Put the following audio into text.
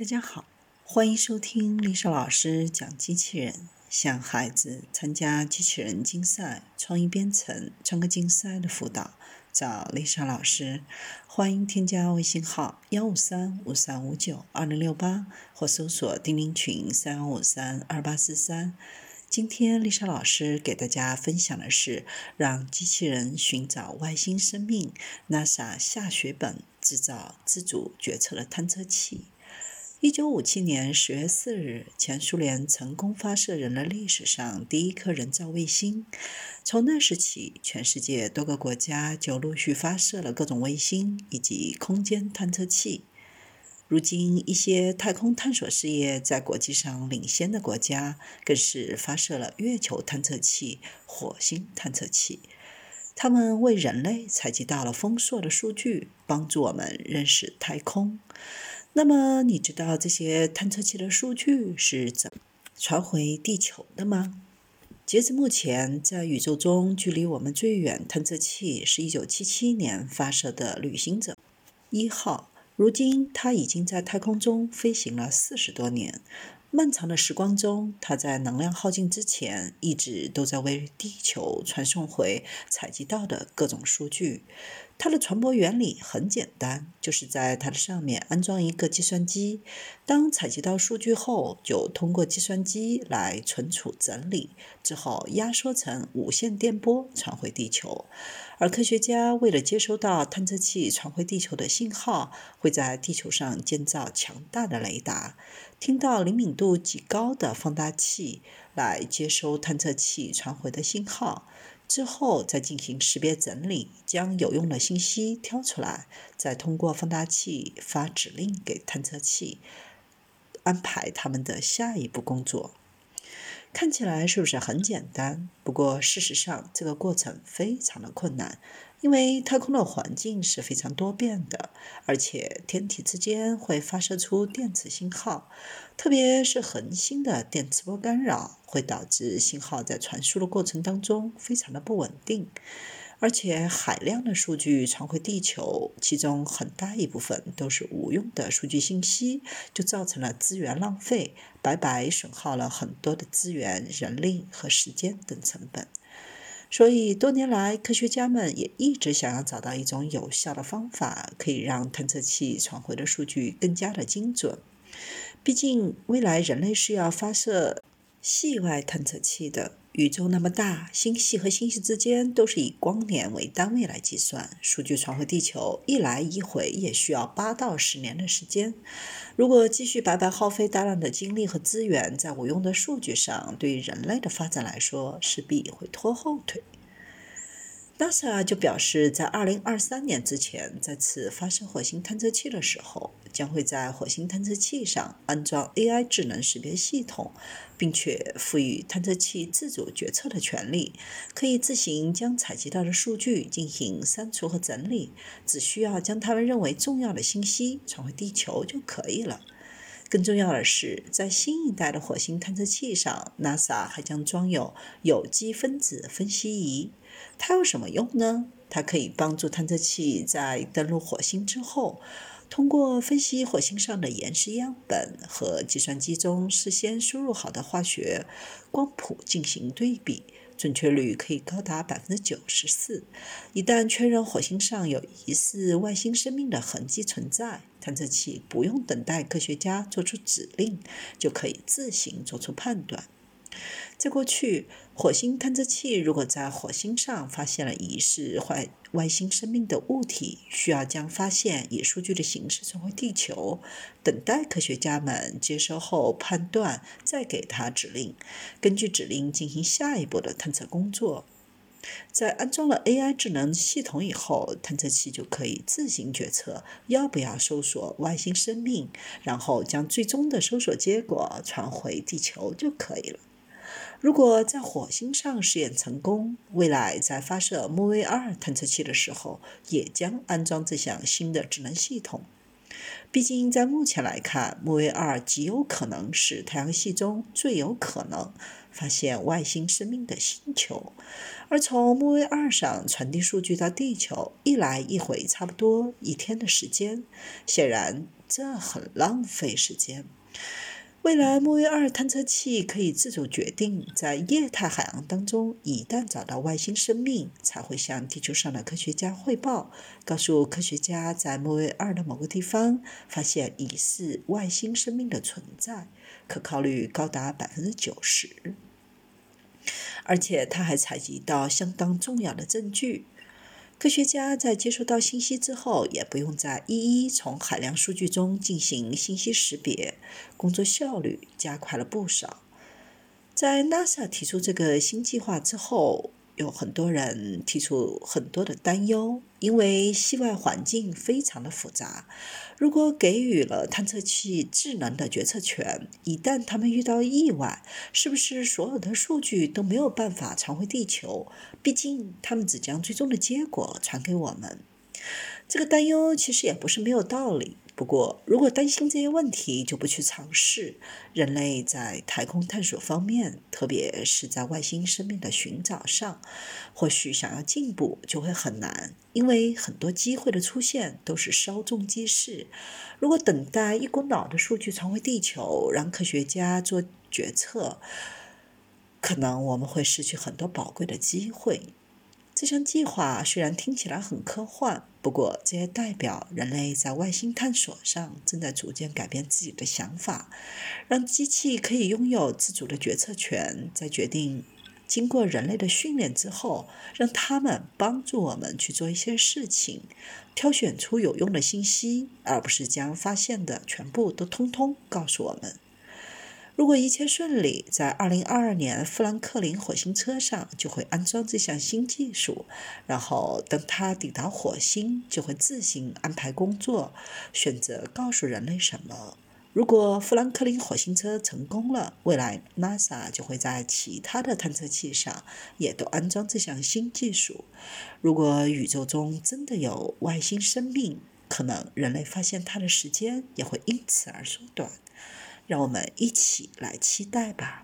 大家好，欢迎收听丽莎老师讲机器人。向孩子参加机器人竞赛、创意编程、创客竞赛的辅导，找丽莎老师。欢迎添加微信号幺五三五三五九二零六八，或搜索钉钉群三幺五三二八四三。今天丽莎老师给大家分享的是让机器人寻找外星生命。NASA 下血本制造自主决策的探测器。一九五七年十月四日，前苏联成功发射人类历史上第一颗人造卫星。从那时起，全世界多个国家就陆续发射了各种卫星以及空间探测器。如今，一些太空探索事业在国际上领先的国家，更是发射了月球探测器、火星探测器。他们为人类采集到了丰硕的数据，帮助我们认识太空。那么，你知道这些探测器的数据是怎么传回地球的吗？截至目前，在宇宙中距离我们最远探测器是一九七七年发射的旅行者一号，如今它已经在太空中飞行了四十多年。漫长的时光中，它在能量耗尽之前，一直都在为地球传送回采集到的各种数据。它的传播原理很简单，就是在它的上面安装一个计算机。当采集到数据后，就通过计算机来存储整理，之后压缩成无线电波传回地球。而科学家为了接收到探测器传回地球的信号，会在地球上建造强大的雷达，听到灵敏度极高的放大器来接收探测器传回的信号，之后再进行识别整理，将有用的信息挑出来，再通过放大器发指令给探测器，安排他们的下一步工作。看起来是不是很简单？不过事实上，这个过程非常的困难，因为太空的环境是非常多变的，而且天体之间会发射出电磁信号，特别是恒星的电磁波干扰，会导致信号在传输的过程当中非常的不稳定。而且海量的数据传回地球，其中很大一部分都是无用的数据信息，就造成了资源浪费，白白损耗了很多的资源、人力和时间等成本。所以多年来，科学家们也一直想要找到一种有效的方法，可以让探测器传回的数据更加的精准。毕竟，未来人类是要发射系外探测器的。宇宙那么大，星系和星系之间都是以光年为单位来计算。数据传回地球，一来一回也需要八到十年的时间。如果继续白白耗费大量的精力和资源在无用的数据上，对于人类的发展来说，势必会拖后腿。NASA 就表示，在2023年之前再次发射火星探测器的时候，将会在火星探测器上安装 AI 智能识别系统，并且赋予探测器自主决策的权利，可以自行将采集到的数据进行删除和整理，只需要将他们认为重要的信息传回地球就可以了。更重要的是，在新一代的火星探测器上，NASA 还将装有有机分子分析仪。它有什么用呢？它可以帮助探测器在登陆火星之后，通过分析火星上的岩石样本和计算机中事先输入好的化学光谱进行对比，准确率可以高达百分之九十四。一旦确认火星上有疑似外星生命的痕迹存在，探测器不用等待科学家做出指令，就可以自行做出判断。在过去，火星探测器如果在火星上发现了疑似外外星生命的物体，需要将发现以数据的形式传回地球，等待科学家们接收后判断，再给他指令，根据指令进行下一步的探测工作。在安装了 AI 智能系统以后，探测器就可以自行决策要不要搜索外星生命，然后将最终的搜索结果传回地球就可以了。如果在火星上试验成功，未来在发射木卫二探测器的时候，也将安装这项新的智能系统。毕竟，在目前来看，木卫二极有可能是太阳系中最有可能发现外星生命的星球。而从木卫二上传递数据到地球，一来一回差不多一天的时间。显然，这很浪费时间。未来木卫二探测器可以自主决定，在液态海洋当中，一旦找到外星生命，才会向地球上的科学家汇报，告诉科学家在木卫二的某个地方发现疑似外星生命的存在，可靠率高达百分之九十。而且，他还采集到相当重要的证据。科学家在接收到信息之后，也不用再一一从海量数据中进行信息识别，工作效率加快了不少。在 NASA 提出这个新计划之后，有很多人提出很多的担忧，因为系外环境非常的复杂。如果给予了探测器智能的决策权，一旦他们遇到意外，是不是所有的数据都没有办法传回地球？毕竟他们只将最终的结果传给我们。这个担忧其实也不是没有道理。不过，如果担心这些问题，就不去尝试。人类在太空探索方面，特别是在外星生命的寻找上，或许想要进步就会很难，因为很多机会的出现都是稍纵即逝。如果等待一股脑的数据传回地球，让科学家做决策，可能我们会失去很多宝贵的机会。这项计划虽然听起来很科幻，不过这也代表人类在外星探索上正在逐渐改变自己的想法，让机器可以拥有自主的决策权，在决定经过人类的训练之后，让他们帮助我们去做一些事情，挑选出有用的信息，而不是将发现的全部都通通告诉我们。如果一切顺利，在二零二二年富兰克林火星车上就会安装这项新技术，然后等它抵达火星，就会自行安排工作，选择告诉人类什么。如果富兰克林火星车成功了，未来 NASA 就会在其他的探测器上也都安装这项新技术。如果宇宙中真的有外星生命，可能人类发现它的时间也会因此而缩短。让我们一起来期待吧。